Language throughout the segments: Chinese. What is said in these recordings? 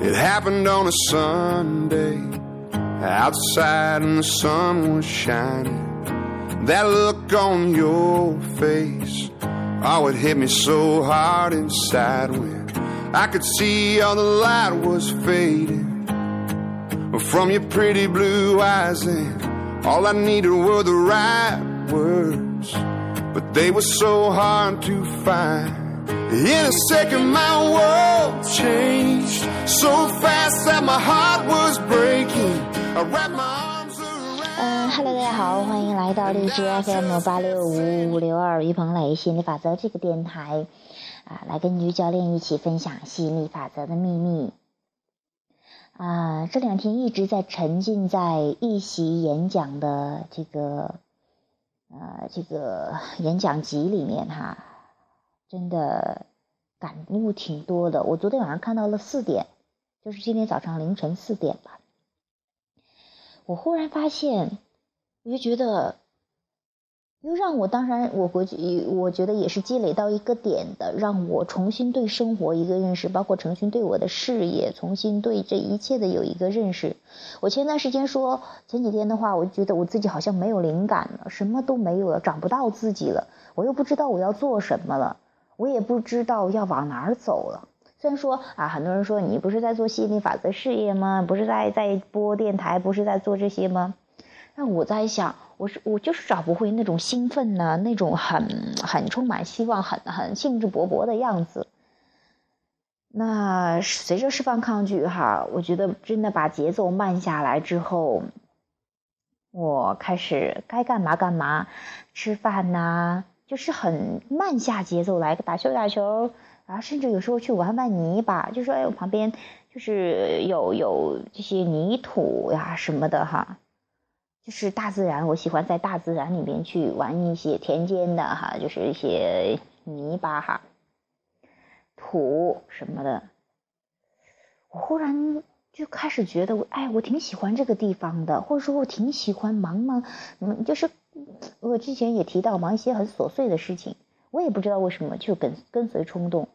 It happened on a Sunday, outside and the sun was shining. That look on your face, oh, it hit me so hard inside when I could see all the light was fading from your pretty blue eyes, and all I needed were the right words, but they were so hard to find. In a second, my world changed so fast that my heart was breaking. I wrapped my arms around. 嗯哈喽，大家好，欢迎来到荔枝 FM 八六五五六二于鹏磊心理法则这个电台啊，来跟于教练一起分享吸引力法则的秘密。啊，这两天一直在沉浸在一席演讲的这个呃这个演讲集里面哈，真的感悟挺多的。我昨天晚上看到了四点，就是今天早上凌晨四点吧，我忽然发现，我就觉得。又让我当然，我估计我觉得也是积累到一个点的，让我重新对生活一个认识，包括程勋对我的事业，重新对这一切的有一个认识。我前段时间说，前几天的话，我觉得我自己好像没有灵感了，什么都没有了，找不到自己了，我又不知道我要做什么了，我也不知道要往哪儿走了。虽然说啊，很多人说你不是在做吸引力法则事业吗？不是在在播电台，不是在做这些吗？那我在想。我是我就是找不回那种兴奋呢，那种很很充满希望、很很兴致勃勃的样子。那随着释放抗拒哈，我觉得真的把节奏慢下来之后，我开始该干嘛干嘛，吃饭呐，就是很慢下节奏来打球打球，然后甚至有时候去玩玩泥巴，就说哎，我旁边就是有有这些泥土呀什么的哈。就是大自然，我喜欢在大自然里面去玩一些田间的哈，就是一些泥巴哈、土什么的。我忽然就开始觉得，哎，我挺喜欢这个地方的，或者说，我挺喜欢茫茫，嗯，就是我之前也提到忙一些很琐碎的事情，我也不知道为什么就跟跟随冲动。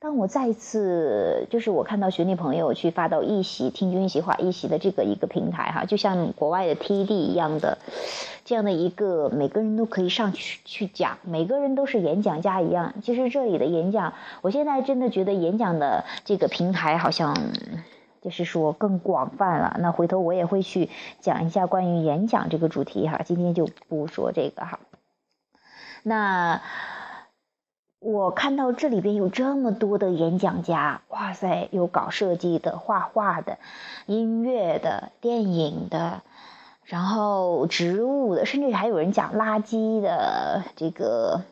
当我再一次，就是我看到学弟朋友去发到一席听君一席话一席的这个一个平台哈，就像国外的 TED 一样的，这样的一个每个人都可以上去去讲，每个人都是演讲家一样。其实这里的演讲，我现在真的觉得演讲的这个平台好像就是说更广泛了。那回头我也会去讲一下关于演讲这个主题哈，今天就不说这个哈。那。我看到这里边有这么多的演讲家，哇塞，有搞设计的、画画的、音乐的、电影的，然后植物的，甚至还有人讲垃圾的，这个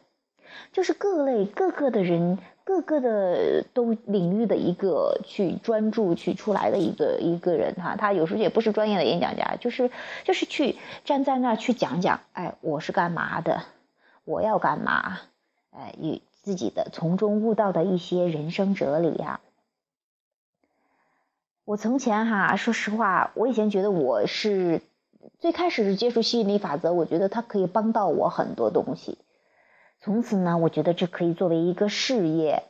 就是各类各个的人，各个的都领域的一个去专注去出来的一个一个人哈，他有时候也不是专业的演讲家，就是就是去站在那儿去讲讲，哎，我是干嘛的，我要干嘛，哎，与。自己的从中悟到的一些人生哲理呀。我从前哈，说实话，我以前觉得我是最开始是接触吸引力法则，我觉得它可以帮到我很多东西。从此呢，我觉得这可以作为一个事业，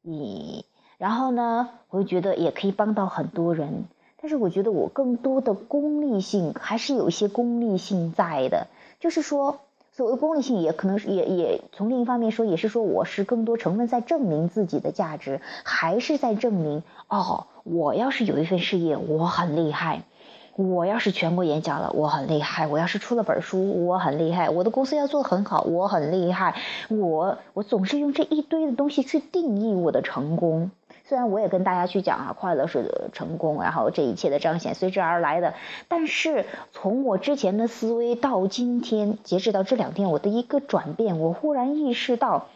你然后呢，我又觉得也可以帮到很多人。但是我觉得我更多的功利性还是有一些功利性在的，就是说。所谓功利性，也可能也也从另一方面说，也是说我是更多成分在证明自己的价值，还是在证明哦，我要是有一份事业，我很厉害；我要是全国演讲了，我很厉害；我要是出了本书，我很厉害；我的公司要做的很好，我很厉害。我我总是用这一堆的东西去定义我的成功。虽然我也跟大家去讲啊，快乐是成功，然后这一切的彰显随之而来的，但是从我之前的思维到今天，截止到这两天，我的一个转变，我忽然意识到。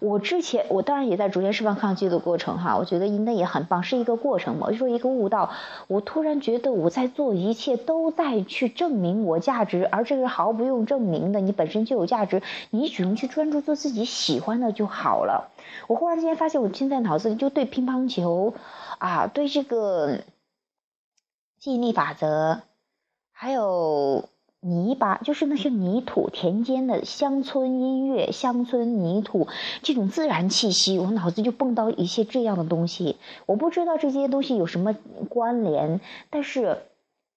我之前，我当然也在逐渐释放抗拒的过程哈，我觉得应该也很棒，是一个过程嘛。就说一个悟道，我突然觉得我在做一切都在去证明我价值，而这个毫不用证明的，你本身就有价值，你只用去专注做自己喜欢的就好了。我忽然之间发现，我现在脑子里就对乒乓球，啊，对这个吸引力法则，还有泥巴，就是那些泥土，田间的乡村音乐、乡村泥土这种自然气息，我脑子就蹦到一些这样的东西。我不知道这些东西有什么关联，但是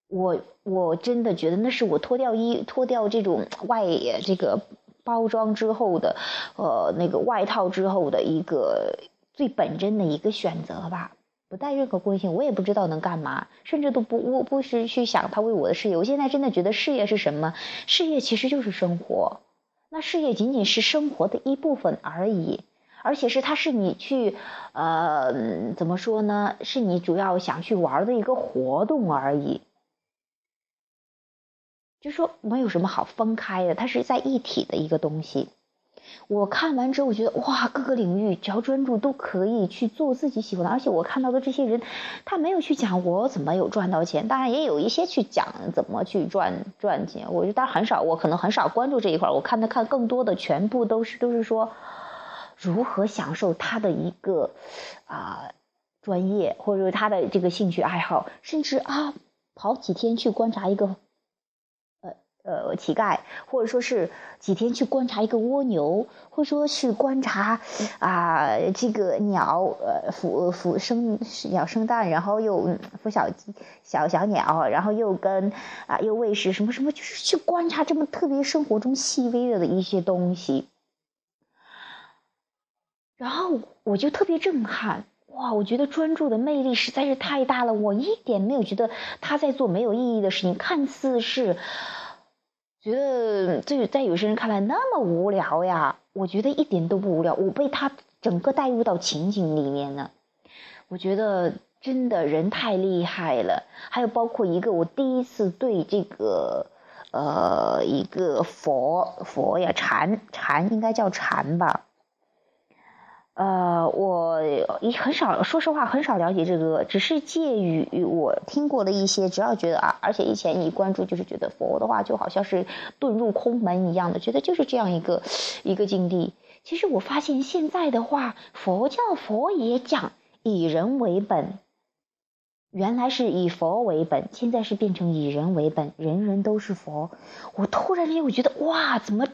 我我真的觉得那是我脱掉衣、脱掉这种外这个包装之后的，呃，那个外套之后的一个最本真的一个选择吧。不带任何关系，我也不知道能干嘛，甚至都不我不是去想他为我的事业。我现在真的觉得事业是什么？事业其实就是生活，那事业仅仅是生活的一部分而已，而且是它是你去呃怎么说呢？是你主要想去玩的一个活动而已，就说没有什么好分开的，它是在一体的一个东西。我看完之后，我觉得哇，各个领域只要专注都可以去做自己喜欢的。而且我看到的这些人，他没有去讲我怎么有赚到钱，当然也有一些去讲怎么去赚赚钱。我觉得很少，我可能很少关注这一块。我看他看更多的全部都是都是说如何享受他的一个啊专业，或者说他的这个兴趣爱好，甚至啊跑几天去观察一个。呃，乞丐，或者说是几天去观察一个蜗牛，或者说去观察啊，这个鸟，呃，孵孵生鸟生蛋，然后又孵小鸡小小鸟，然后又跟啊又喂食什么什么，就是去观察这么特别生活中细微的的一些东西。然后我就特别震撼，哇，我觉得专注的魅力实在是太大了，我一点没有觉得他在做没有意义的事情，看似是。觉得这在有些人看来那么无聊呀，我觉得一点都不无聊，我被他整个带入到情景里面了。我觉得真的人太厉害了，还有包括一个我第一次对这个呃一个佛佛呀禅禅应该叫禅吧。呃，我一很少，说实话很少了解这个，只是介于我听过的一些，只要觉得啊，而且以前一关注就是觉得佛的话就好像是遁入空门一样的，觉得就是这样一个一个境地。其实我发现现在的话，佛教佛也讲以人为本，原来是以佛为本，现在是变成以人为本，人人都是佛。我突然间我觉得哇，怎么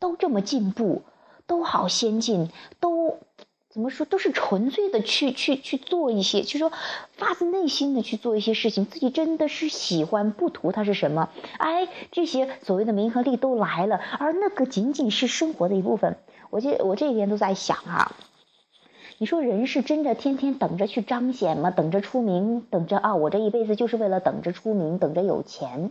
都这么进步？都好先进，都怎么说？都是纯粹的去去去做一些，就说发自内心的去做一些事情，自己真的是喜欢，不图它是什么。哎，这些所谓的名和利都来了，而那个仅仅是生活的一部分。我这我这几天都在想啊，你说人是真的天天等着去彰显吗？等着出名，等着啊，我这一辈子就是为了等着出名，等着有钱。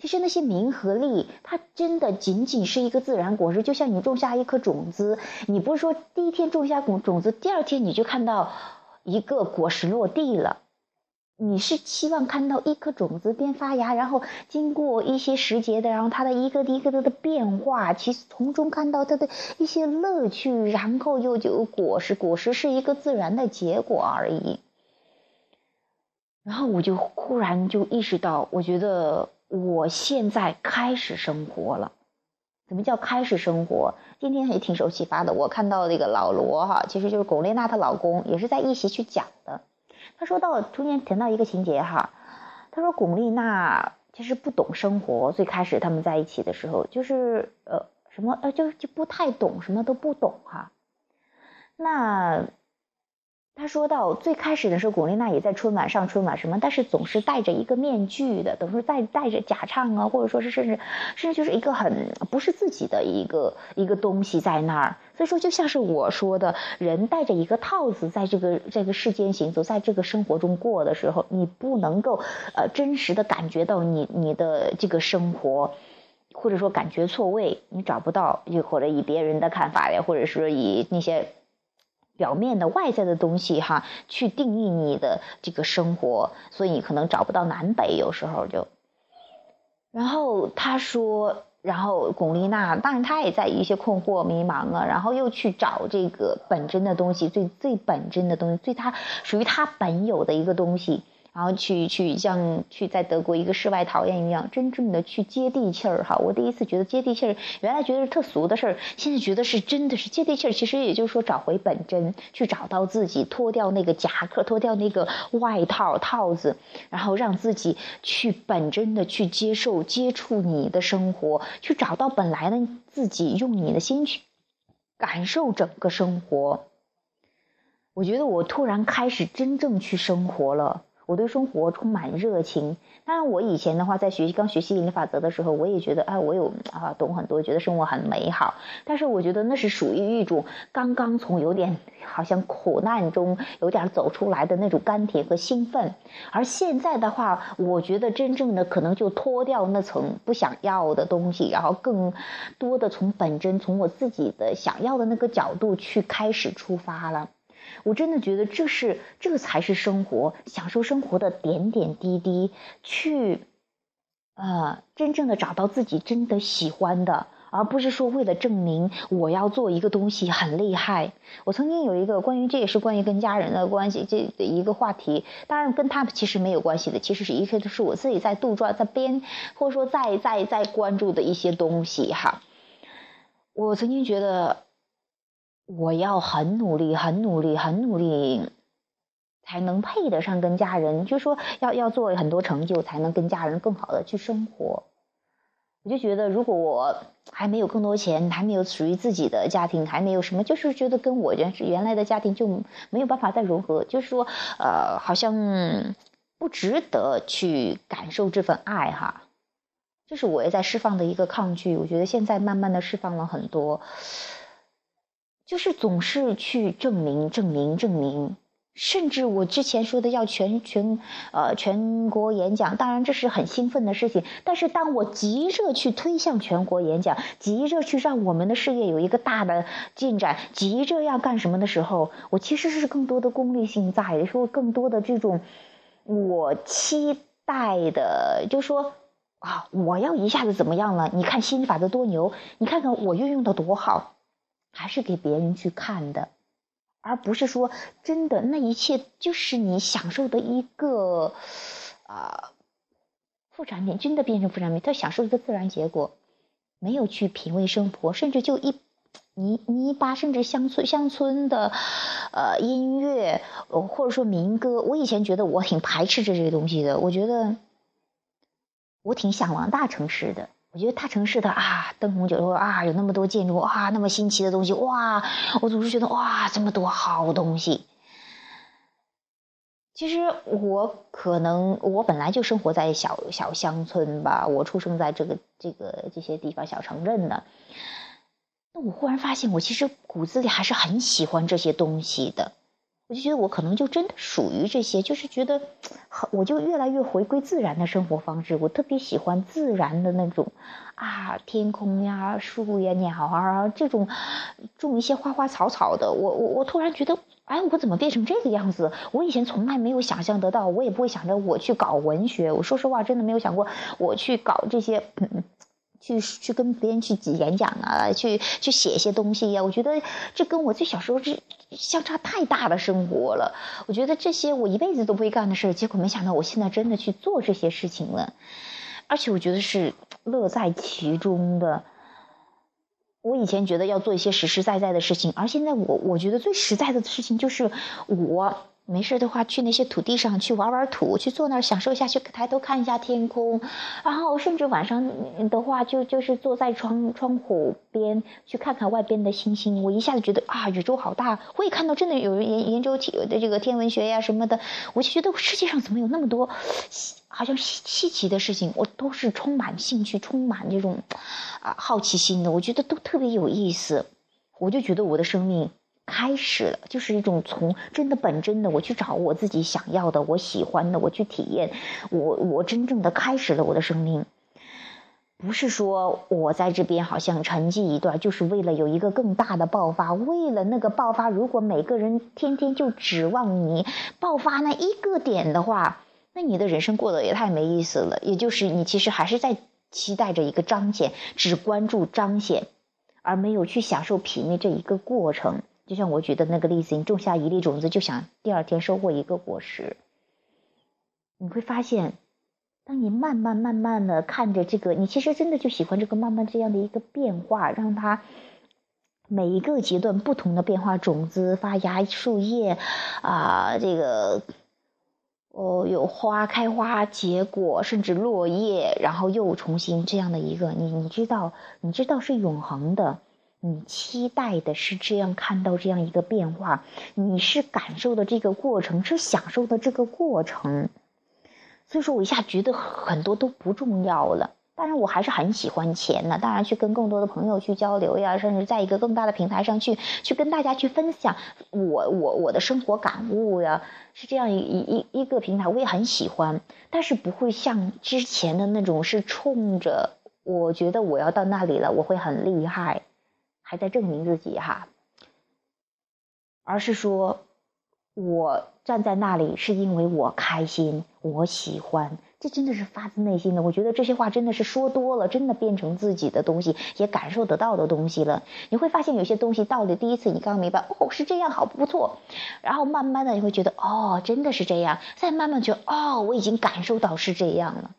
其实那些名和利，它真的仅仅是一个自然果实，就像你种下一颗种子，你不是说第一天种下种种子，第二天你就看到一个果实落地了，你是期望看到一颗种子边发芽，然后经过一些时节的，然后它的一个一个的变化，其实从中看到它的一些乐趣，然后又就有果实，果实是一个自然的结果而已。然后我就忽然就意识到，我觉得。我现在开始生活了，怎么叫开始生活？今天也挺受启发的。我看到那个老罗哈，其实就是龚丽娜她老公，也是在一席去讲的。他说到中间谈到一个情节哈，他说龚丽娜其实不懂生活，最开始他们在一起的时候，就是呃什么呃就就不太懂，什么都不懂哈。那。他说到最开始的时候，古丽娜也在春晚上春晚什么，但是总是戴着一个面具的，等于说戴戴着假唱啊，或者说是甚至甚至就是一个很不是自己的一个一个东西在那儿。所以说，就像是我说的，人戴着一个套子在这个这个世间行走，在这个生活中过的时候，你不能够呃真实的感觉到你你的这个生活，或者说感觉错位，你找不到，又或者以别人的看法呀，或者是以那些。表面的外在的东西哈，去定义你的这个生活，所以你可能找不到南北，有时候就。然后他说，然后巩丽娜，当然她也在一些困惑迷茫啊，然后又去找这个本真的东西，最最本真的东西，最他属于他本有的一个东西。然后去去像去在德国一个世外桃源一样，真正的去接地气儿哈。我第一次觉得接地气儿，原来觉得是特俗的事儿，现在觉得是真的是接地气儿。其实也就是说找回本真，去找到自己，脱掉那个夹克，脱掉那个外套套子，然后让自己去本真的去接受接触你的生活，去找到本来的自己，用你的心去感受整个生活。我觉得我突然开始真正去生活了。我对生活充满热情。当然，我以前的话，在学习刚学习引力法则的时候，我也觉得，哎，我有啊，懂很多，觉得生活很美好。但是，我觉得那是属于一种刚刚从有点好像苦难中有点走出来的那种甘甜和兴奋。而现在的话，我觉得真正的可能就脱掉那层不想要的东西，然后更多的从本真，从我自己的想要的那个角度去开始出发了。我真的觉得这是这才是生活，享受生活的点点滴滴，去，呃，真正的找到自己真的喜欢的，而不是说为了证明我要做一个东西很厉害。我曾经有一个关于这也是关于跟家人的关系这一个话题，当然跟他们其实没有关系的，其实是一切都是我自己在杜撰、在编，或者说在在在关注的一些东西哈。我曾经觉得。我要很努力，很努力，很努力，才能配得上跟家人。就说要要做很多成就，才能跟家人更好的去生活。我就觉得，如果我还没有更多钱，还没有属于自己的家庭，还没有什么，就是觉得跟我原原来的家庭就没有办法再融合。就是说，呃，好像不值得去感受这份爱哈。这是我也在释放的一个抗拒。我觉得现在慢慢的释放了很多。就是总是去证明、证明、证明，甚至我之前说的要全全呃全国演讲，当然这是很兴奋的事情。但是当我急着去推向全国演讲，急着去让我们的事业有一个大的进展，急着要干什么的时候，我其实是更多的功利性在，说更多的这种我期待的，就说啊，我要一下子怎么样了？你看心法的多牛，你看看我运用的多好。还是给别人去看的，而不是说真的那一切就是你享受的一个啊副产品，真的变成副产品，他享受一个自然结果，没有去品味生活，甚至就一泥泥巴，甚至乡村乡村的呃音乐，或者说民歌，我以前觉得我挺排斥这些东西的，我觉得我挺向往大城市的。我觉得大城市的啊，灯红酒绿啊，有那么多建筑啊，那么新奇的东西哇，我总是觉得哇，这么多好东西。其实我可能我本来就生活在小小乡村吧，我出生在这个这个这些地方小城镇的。那我忽然发现，我其实骨子里还是很喜欢这些东西的。我就觉得我可能就真的属于这些，就是觉得，我就越来越回归自然的生活方式。我特别喜欢自然的那种，啊，天空呀、树呀、鸟啊，这种种一些花花草草的。我我我突然觉得，哎，我怎么变成这个样子？我以前从来没有想象得到，我也不会想着我去搞文学。我说实话，真的没有想过我去搞这些。去去跟别人去演讲啊，去去写一些东西呀。我觉得这跟我最小时候是相差太大的生活了。我觉得这些我一辈子都不会干的事结果没想到我现在真的去做这些事情了，而且我觉得是乐在其中的。我以前觉得要做一些实实在在的事情，而现在我我觉得最实在的事情就是我。没事的话，去那些土地上去玩玩土，去坐那儿享受一下，去抬头看一下天空，然后甚至晚上的话，就就是坐在窗窗户边去看看外边的星星。我一下子觉得啊，宇宙好大！我也看到真的有人研研究天的这个天文学呀什么的，我就觉得世界上怎么有那么多好像稀稀奇的事情，我都是充满兴趣、充满这种啊好奇心的。我觉得都特别有意思，我就觉得我的生命。开始了，就是一种从真的本真的我去找我自己想要的，我喜欢的，我去体验，我我真正的开始了我的生命。不是说我在这边好像沉寂一段，就是为了有一个更大的爆发。为了那个爆发，如果每个人天天就指望你爆发那一个点的话，那你的人生过得也太没意思了。也就是你其实还是在期待着一个彰显，只关注彰显，而没有去享受品味这一个过程。就像我举的那个例子，你种下一粒种子，就想第二天收获一个果实。你会发现，当你慢慢慢慢的看着这个，你其实真的就喜欢这个慢慢这样的一个变化，让它每一个阶段不同的变化，种子发芽、树叶啊，这个。哦，有花开花结果，甚至落叶，然后又重新这样的一个，你你知道，你知道是永恒的，你期待的是这样看到这样一个变化，你是感受的这个过程，是享受的这个过程，所以说我一下觉得很多都不重要了。当然，我还是很喜欢钱的。当然，去跟更多的朋友去交流呀，甚至在一个更大的平台上去去跟大家去分享我我我的生活感悟呀，是这样一一一个平台，我也很喜欢。但是不会像之前的那种，是冲着我觉得我要到那里了，我会很厉害，还在证明自己哈，而是说，我站在那里是因为我开心，我喜欢。这真的是发自内心的，我觉得这些话真的是说多了，真的变成自己的东西，也感受得到的东西了。你会发现有些东西到了第一次，你刚明白，哦，是这样，好不错。然后慢慢的你会觉得，哦，真的是这样。再慢慢觉得，哦，我已经感受到是这样了。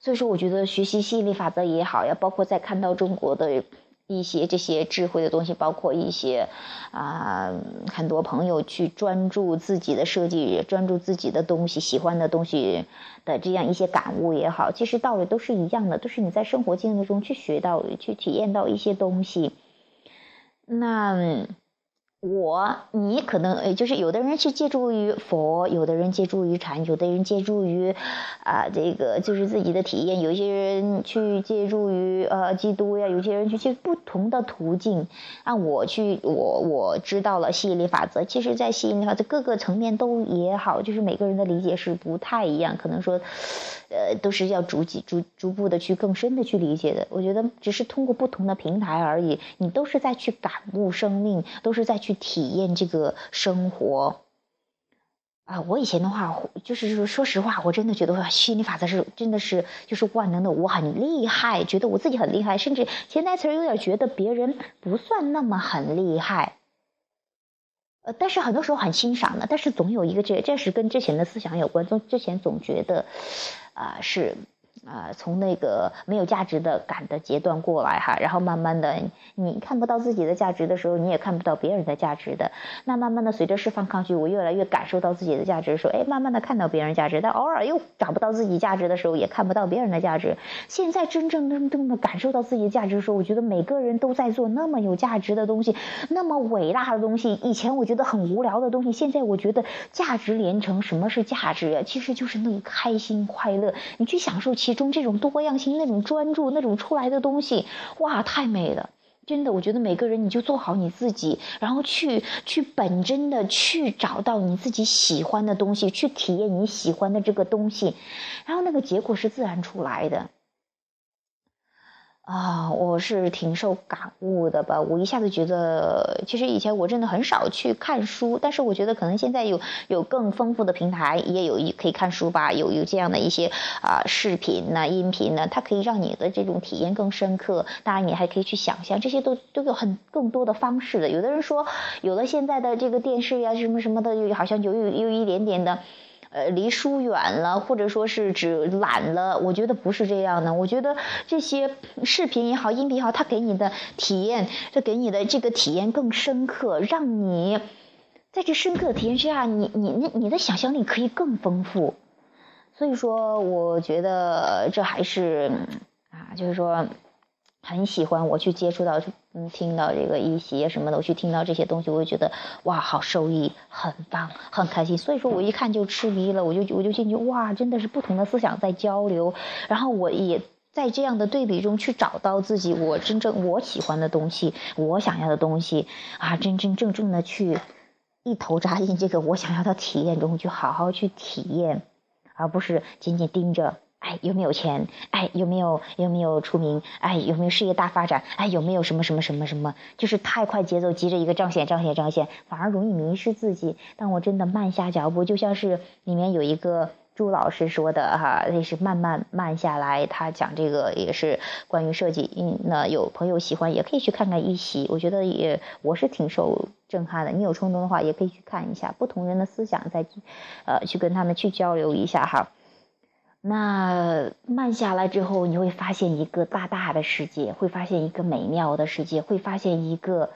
所以说，我觉得学习吸引力法则也好呀，包括在看到中国的。一些这些智慧的东西，包括一些啊，很多朋友去专注自己的设计，专注自己的东西，喜欢的东西的这样一些感悟也好，其实道理都是一样的，都是你在生活经历中去学到、去体验到一些东西。那。我，你可能呃，就是有的人去借助于佛，有的人借助于禅，有的人借助于，啊，这个就是自己的体验。有些人去借助于呃基督呀，有些人去去不同的途径。按我去，我我知道了吸引力法则。其实，在吸引力法则各个层面都也好，就是每个人的理解是不太一样，可能说。呃，都是要逐级、逐逐步的去更深的去理解的。我觉得只是通过不同的平台而已，你都是在去感悟生命，都是在去体验这个生活。啊，我以前的话，就是说，说实话，我真的觉得心理法则是真的是就是万能的，我很厉害，觉得我自己很厉害，甚至潜台词有点觉得别人不算那么很厉害。呃，但是很多时候很欣赏的，但是总有一个这，这是跟之前的思想有关，总之前总觉得。啊，是。啊，从那个没有价值的感的阶段过来哈，然后慢慢的，你看不到自己的价值的时候，你也看不到别人的价值的。那慢慢的，随着释放抗拒，我越来越感受到自己的价值，说，哎，慢慢的看到别人价值，但偶尔又找不到自己价值的时候，也看不到别人的价值。现在真正真正的感受到自己的价值的时候，我觉得每个人都在做那么有价值的东西，那么伟大的东西。以前我觉得很无聊的东西，现在我觉得价值连城。什么是价值呀？其实就是那个开心快乐，你去享受其中这种多样。性那种专注，那种出来的东西，哇，太美了！真的，我觉得每个人你就做好你自己，然后去去本真的去找到你自己喜欢的东西，去体验你喜欢的这个东西，然后那个结果是自然出来的。啊，我是挺受感悟的吧？我一下子觉得，其实以前我真的很少去看书，但是我觉得可能现在有有更丰富的平台，也有一可以看书吧，有有这样的一些啊视频呢、音频呢，它可以让你的这种体验更深刻。当然，你还可以去想象，这些都都有很更多的方式的。有的人说，有了现在的这个电视呀，什么什么的，好像有有有一点点的。呃，离书远了，或者说是指懒了，我觉得不是这样的。我觉得这些视频也好，音频也好，它给你的体验，它给你的这个体验更深刻，让你在这深刻的体验之下，你你你你的想象力可以更丰富。所以说，我觉得这还是啊，就是说。很喜欢我去接触到，嗯，听到这个一些什么的，我去听到这些东西，我就觉得哇，好受益，很棒，很开心。所以说我一看就痴迷了，我就我就进去，哇，真的是不同的思想在交流，然后我也在这样的对比中去找到自己我真正我喜欢的东西，我想要的东西啊，真真正正的去一头扎进这个我想要的体验中去好好去体验，而不是仅仅盯着。哎，有没有钱？哎，有没有有没有出名？哎，有没有事业大发展？哎，有没有什么什么什么什么？就是太快节奏，急着一个彰显彰显彰显，反而容易迷失自己。当我真的慢下脚步，就像是里面有一个朱老师说的哈，也是慢慢慢下来。他讲这个也是关于设计，嗯，那有朋友喜欢也可以去看看一席，我觉得也我是挺受震撼的。你有冲动的话，也可以去看一下不同人的思想，再呃去跟他们去交流一下哈。那慢下来之后，你会发现一个大大的世界，会发现一个美妙的世界，会发现一个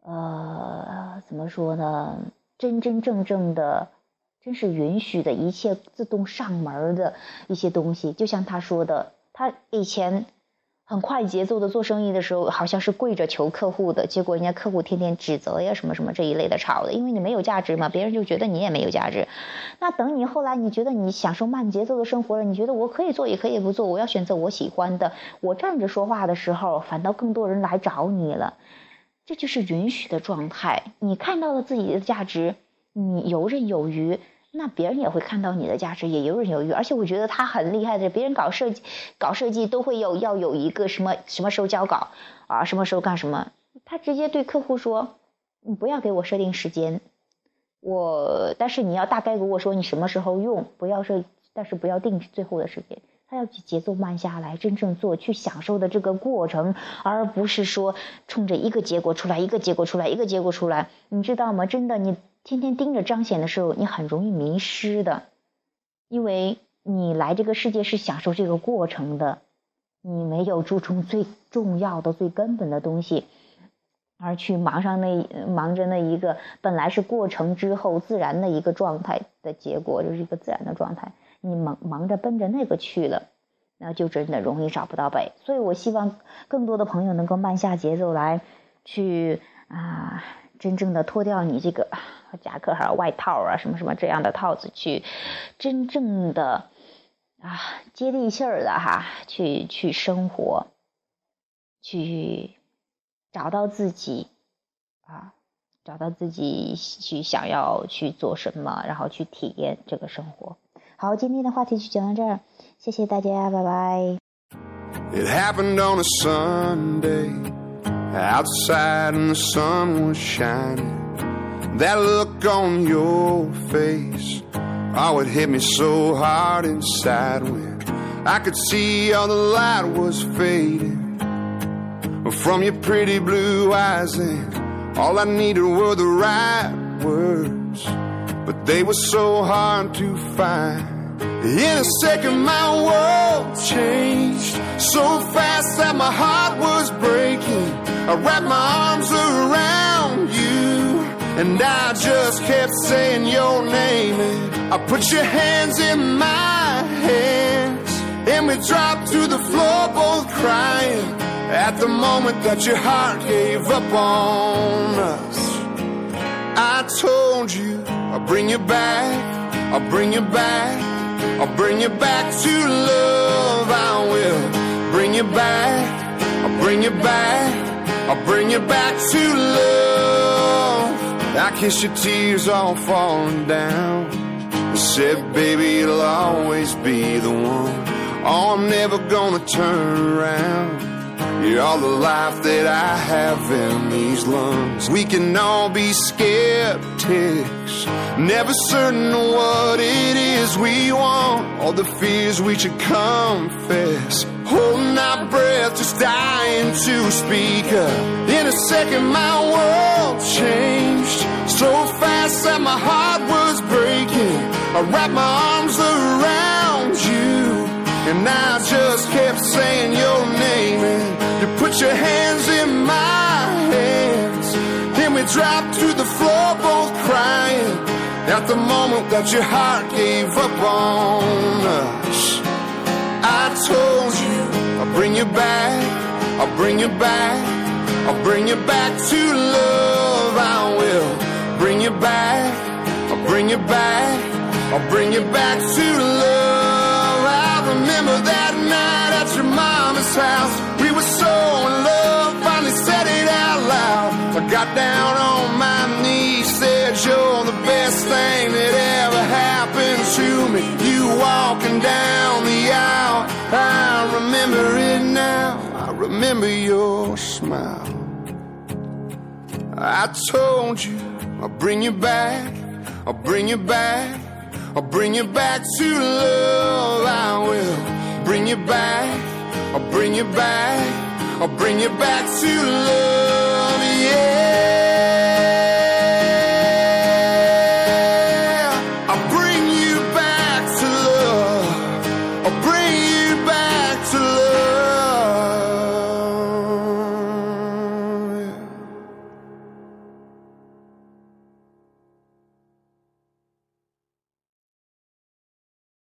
呃，怎么说呢？真真正正的。真是允许的一切自动上门的一些东西，就像他说的，他以前很快节奏的做生意的时候，好像是跪着求客户的，结果人家客户天天指责呀什么什么这一类的吵的，因为你没有价值嘛，别人就觉得你也没有价值。那等你后来你觉得你享受慢节奏的生活了，你觉得我可以做也可以不做，我要选择我喜欢的，我站着说话的时候，反倒更多人来找你了，这就是允许的状态。你看到了自己的价值，你游刃有余。那别人也会看到你的价值，也游刃有余。而且我觉得他很厉害的，别人搞设计、搞设计都会有要有一个什么什么时候交稿啊，什么时候干什么。他直接对客户说：“你不要给我设定时间，我但是你要大概给我说你什么时候用，不要设，但是不要定最后的时间。他要去节奏慢下来，真正做去享受的这个过程，而不是说冲着一个结果出来，一个结果出来，一个结果出来。你知道吗？真的你。”天天盯着彰显的时候，你很容易迷失的，因为你来这个世界是享受这个过程的，你没有注重最重要的、最根本的东西，而去忙上那忙着那一个本来是过程之后自然的一个状态的结果，就是一个自然的状态，你忙忙着奔着那个去了，那就真的容易找不到北。所以我希望更多的朋友能够慢下节奏来，去啊。真正的脱掉你这个夹克还有外套啊，什么什么这样的套子，去真正的啊接地气儿的哈，去去生活，去找到自己啊，找到自己去想要去做什么，然后去体验这个生活。好，今天的话题就讲到这儿，谢谢大家，拜拜。It happened on a Sunday. Outside and the sun was shining. That look on your face, oh, it hit me so hard inside when I could see all the light was fading from your pretty blue eyes, and all I needed were the right words, but they were so hard to find. In a second, my world changed so fast that my heart was breaking. I wrapped my arms around you, and I just kept saying your name. And I put your hands in my hands, and we dropped to the floor, both crying. At the moment that your heart gave up on us, I told you I'll bring you back, I'll bring you back. I'll bring you back to love. I will bring you back. I'll bring you back. I'll bring you back to love. I kiss your tears all falling down. I said, baby, you'll always be the one. Oh, I'm never gonna turn around. You're all the life that I have in these lungs. We can all be skeptics, never certain what it is we want. All the fears we should confess. Holding our breath, just dying to speak up. In a second, my world changed so fast that my heart was breaking. I wrapped my arms around you, and I just kept saying your name. And you put your hands in my hands. Then we dropped to the floor, both crying. At the moment that your heart gave up on us, I told you I'll bring you back. I'll bring you back. I'll bring you back to love. I will bring you back. I'll bring you back. I'll bring you back to love. I remember that night at your mama's house to me. You walking down the aisle, I remember it now. I remember your smile. I told you I'll bring you back, I'll bring you back. I'll bring you back to love. I will bring you back. I'll bring you back. I'll bring you back to love. Yeah.